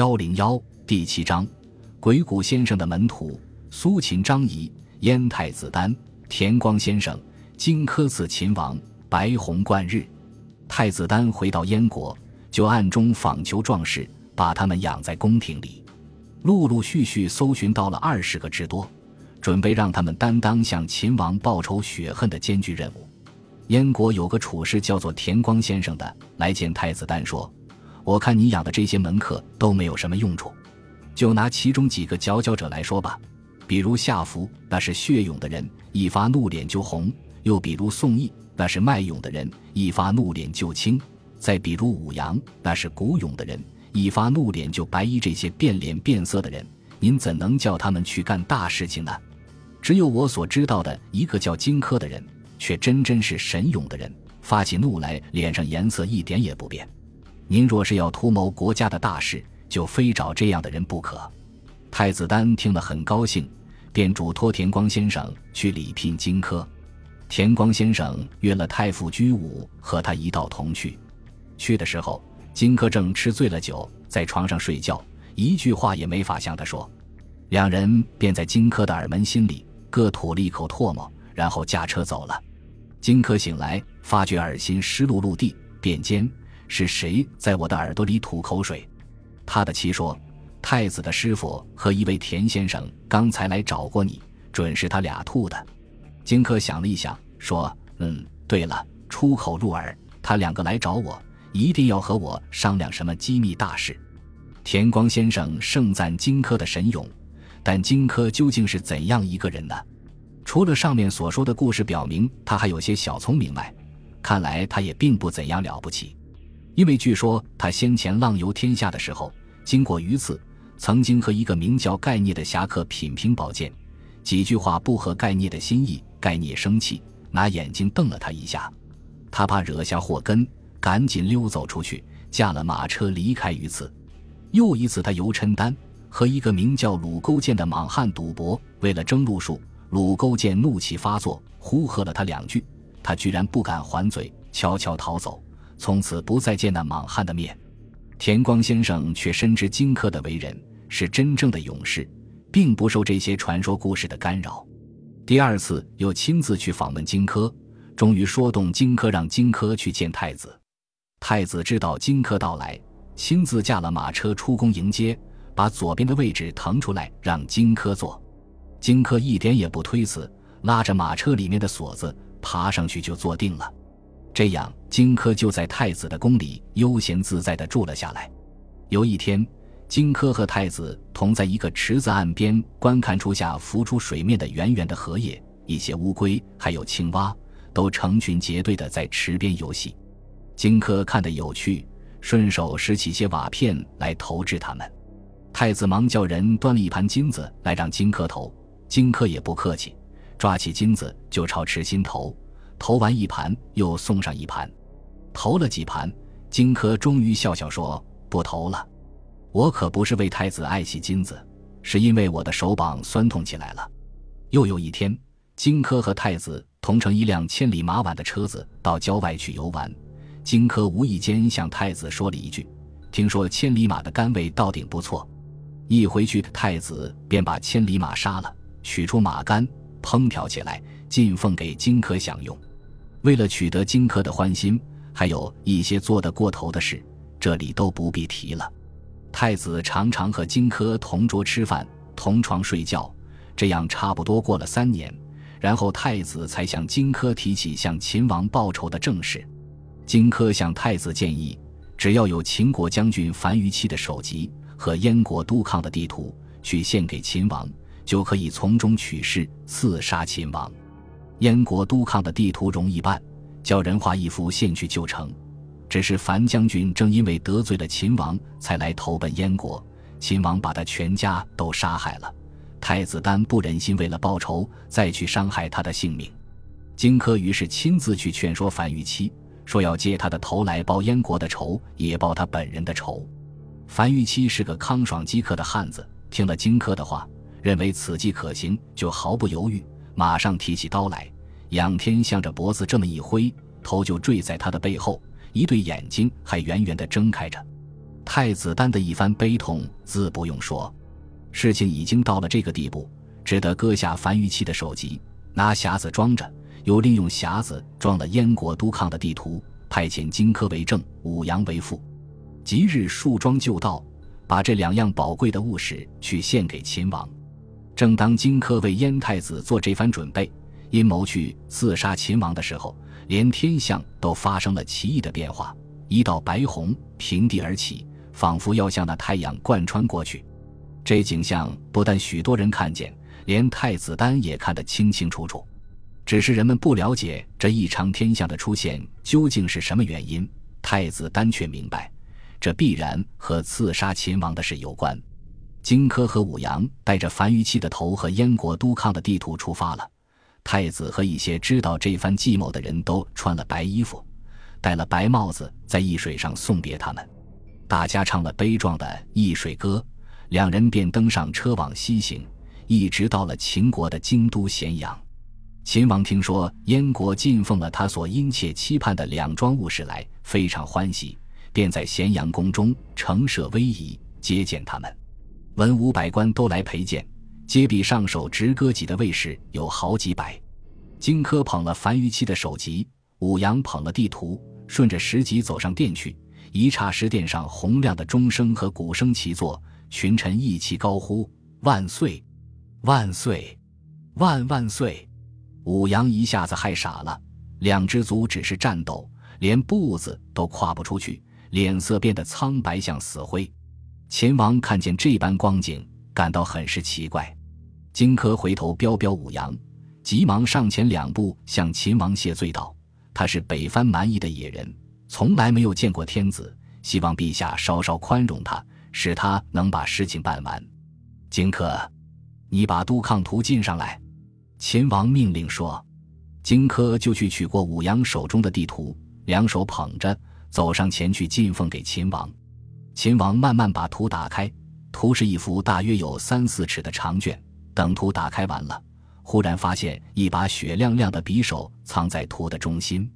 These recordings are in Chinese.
幺零幺第七章，鬼谷先生的门徒苏秦、张仪、燕太子丹、田光先生、荆轲刺秦王、白虹贯日。太子丹回到燕国，就暗中访求壮士，把他们养在宫廷里，陆陆续续搜寻到了二十个之多，准备让他们担当向秦王报仇雪恨的艰巨任务。燕国有个处士叫做田光先生的，来见太子丹说。我看你养的这些门客都没有什么用处，就拿其中几个佼佼者来说吧，比如夏服，那是血勇的人，一发怒脸就红；又比如宋义，那是卖勇的人，一发怒脸就青；再比如武阳，那是古勇的人，一发怒脸就白衣。这些变脸变色的人，您怎能叫他们去干大事情呢？只有我所知道的一个叫荆轲的人，却真真是神勇的人，发起怒来，脸上颜色一点也不变。您若是要图谋国家的大事，就非找这样的人不可。太子丹听了很高兴，便嘱托田光先生去礼聘荆轲。田光先生约了太傅居武和他一道同去。去的时候，荆轲正吃醉了酒，在床上睡觉，一句话也没法向他说。两人便在荆轲的耳门心里各吐了一口唾沫，然后驾车走了。荆轲醒来，发觉耳心湿漉漉地，便尖。是谁在我的耳朵里吐口水？他的妻说：“太子的师傅和一位田先生刚才来找过你，准是他俩吐的。”荆轲想了一想，说：“嗯，对了，出口入耳，他两个来找我，一定要和我商量什么机密大事。”田光先生盛赞荆轲的神勇，但荆轲究竟是怎样一个人呢？除了上面所说的故事表明他还有些小聪明外，看来他也并不怎样了不起。因为据说他先前浪游天下的时候，经过榆次，曾经和一个名叫盖聂的侠客品评宝剑，几句话不合盖聂的心意，盖聂生气，拿眼睛瞪了他一下，他怕惹下祸根，赶紧溜走出去，驾了马车离开榆次。又一次，他游陈丹，和一个名叫鲁勾践的莽汉赌博，为了争路数，鲁勾践怒气发作，呼喝了他两句，他居然不敢还嘴，悄悄逃走。从此不再见那莽汉的面，田光先生却深知荆轲的为人是真正的勇士，并不受这些传说故事的干扰。第二次又亲自去访问荆轲，终于说动荆轲，让荆轲去见太子。太子知道荆轲到来，亲自驾了马车出宫迎接，把左边的位置腾出来让荆轲坐。荆轲一点也不推辞，拉着马车里面的锁子爬上去就坐定了。这样，荆轲就在太子的宫里悠闲自在地住了下来。有一天，荆轲和太子同在一个池子岸边观看初夏浮出水面的圆圆的荷叶，一些乌龟还有青蛙都成群结队地在池边游戏。荆轲看得有趣，顺手拾起些瓦片来投掷它们。太子忙叫人端了一盘金子来让荆轲投，荆轲也不客气，抓起金子就朝池心投。投完一盘，又送上一盘，投了几盘，荆轲终于笑笑说：“不投了，我可不是为太子爱惜金子，是因为我的手膀酸痛起来了。”又有一天，荆轲和太子同乘一辆千里马挽的车子到郊外去游玩，荆轲无意间向太子说了一句：“听说千里马的肝味到顶不错。”一回去，太子便把千里马杀了，取出马肝，烹调起来，进奉给荆轲享用。为了取得荆轲的欢心，还有一些做得过头的事，这里都不必提了。太子常常和荆轲同桌吃饭、同床睡觉，这样差不多过了三年，然后太子才向荆轲提起向秦王报仇的正事。荆轲向太子建议，只要有秦国将军樊於期的首级和燕国督亢的地图，去献给秦王，就可以从中取势刺杀秦王。燕国督亢的地图容易办，叫人画一幅献去就成。只是樊将军正因为得罪了秦王，才来投奔燕国。秦王把他全家都杀害了，太子丹不忍心为了报仇再去伤害他的性命。荆轲于是亲自去劝说樊於期，说要借他的头来报燕国的仇，也报他本人的仇。樊於期是个康爽饥渴的汉子，听了荆轲的话，认为此计可行，就毫不犹豫。马上提起刀来，仰天向着脖子这么一挥，头就坠在他的背后，一对眼睛还圆圆的睁开着。太子丹的一番悲痛自不用说。事情已经到了这个地步，只得割下樊於期的首级，拿匣子装着，又利用匣子装了燕国督亢的地图，派遣荆轲为正，武阳为副。即日束装就到，把这两样宝贵的物事去献给秦王。正当荆轲为燕太子做这番准备，阴谋去刺杀秦王的时候，连天象都发生了奇异的变化，一道白虹平地而起，仿佛要向那太阳贯穿过去。这景象不但许多人看见，连太子丹也看得清清楚楚。只是人们不了解这异常天象的出现究竟是什么原因，太子丹却明白。这必然和刺杀秦王的事有关。荆轲和武阳带着樊於期的头和燕国督亢的地图出发了。太子和一些知道这番计谋的人都穿了白衣服，戴了白帽子，在易水上送别他们。大家唱了悲壮的《易水歌》，两人便登上车往西行，一直到了秦国的京都咸阳。秦王听说燕国进奉了他所殷切期盼的两桩物事来，非常欢喜。便在咸阳宫中盛设威仪接见他们，文武百官都来陪见，接比上手执戈戟的卫士有好几百。荆轲捧了樊於期的首级，武阳捧了地图，顺着石级走上殿去。一刹石殿上洪亮的钟声和鼓声齐作，群臣一齐高呼：“万岁，万岁，万万岁！”武阳一下子害傻了，两只足只是颤抖，连步子都跨不出去。脸色变得苍白，像死灰。秦王看见这般光景，感到很是奇怪。荆轲回头彪彪武阳，急忙上前两步，向秦王谢罪道：“他是北藩蛮夷的野人，从来没有见过天子，希望陛下稍稍宽容他，使他能把事情办完。”荆轲，你把督亢图进上来。”秦王命令说。荆轲就去取过武阳手中的地图，两手捧着。走上前去进奉给秦王，秦王慢慢把图打开，图是一幅大约有三四尺的长卷。等图打开完了，忽然发现一把雪亮亮的匕首藏在图的中心，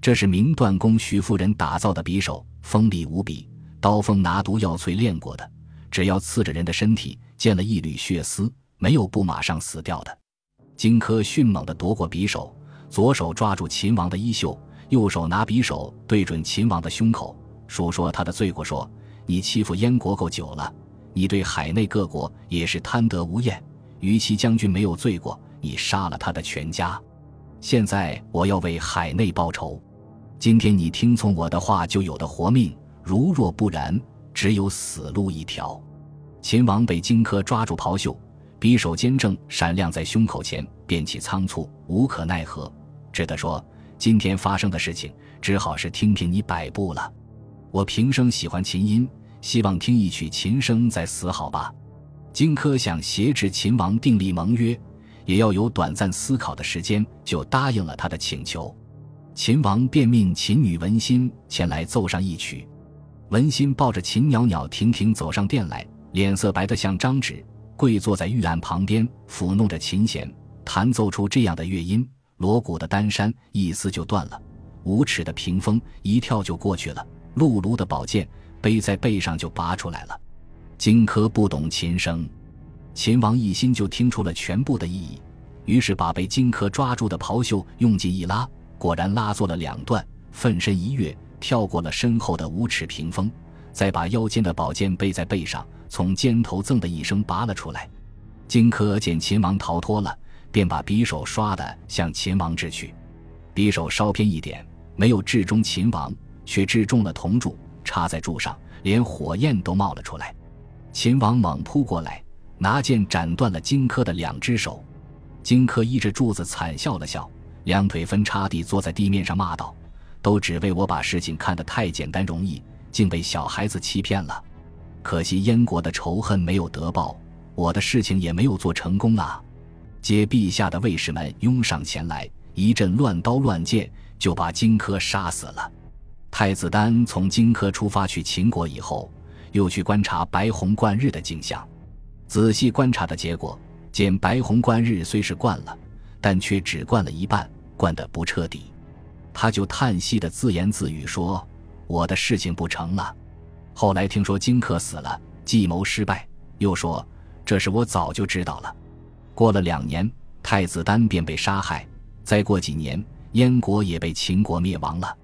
这是明断宫徐夫人打造的匕首，锋利无比，刀锋拿毒药淬炼过的，只要刺着人的身体，见了一缕血丝，没有不马上死掉的。荆轲迅猛地夺过匕首，左手抓住秦王的衣袖。右手拿匕首对准秦王的胸口，述说他的罪过：说你欺负燕国够久了，你对海内各国也是贪得无厌。于其将军没有罪过，你杀了他的全家。现在我要为海内报仇。今天你听从我的话，就有的活命；如若不然，只有死路一条。秦王被荆轲抓住袍袖，匕首尖正闪亮在胸口前，便起仓促，无可奈何，只得说。今天发生的事情，只好是听凭你摆布了。我平生喜欢琴音，希望听一曲琴声再死，好吧？荆轲想挟持秦王订立盟约，也要有短暂思考的时间，就答应了他的请求。秦王便命琴女文心前来奏上一曲。文心抱着秦袅袅婷婷走上殿来，脸色白得像张纸，跪坐在玉案旁边，抚弄着琴弦，弹奏出这样的乐音。锣鼓的单山一撕就断了，五尺的屏风一跳就过去了，辘轳的宝剑背在背上就拔出来了。荆轲不懂琴声，秦王一心就听出了全部的意义，于是把被荆轲抓住的袍袖用劲一拉，果然拉作了两段，奋身一跃，跳过了身后的五尺屏风，再把腰间的宝剑背在背上，从肩头锃的一声拔了出来。荆轲见秦王逃脱了。便把匕首唰的向秦王掷去，匕首稍偏一点，没有掷中秦王，却掷中了铜柱，插在柱上，连火焰都冒了出来。秦王猛扑过来，拿剑斩断了荆轲的两只手。荆轲依着柱子惨笑了笑，两腿分叉地坐在地面上，骂道：“都只为我把事情看得太简单容易，竟被小孩子欺骗了。可惜燕国的仇恨没有得报，我的事情也没有做成功啊。”接陛下的卫士们拥上前来，一阵乱刀乱剑，就把荆轲杀死了。太子丹从荆轲出发去秦国以后，又去观察白虹贯日的景象。仔细观察的结果，见白虹贯日虽是灌了，但却只灌了一半，灌得不彻底。他就叹息的自言自语说：“我的事情不成了。”后来听说荆轲死了，计谋失败，又说这事我早就知道了。过了两年，太子丹便被杀害。再过几年，燕国也被秦国灭亡了。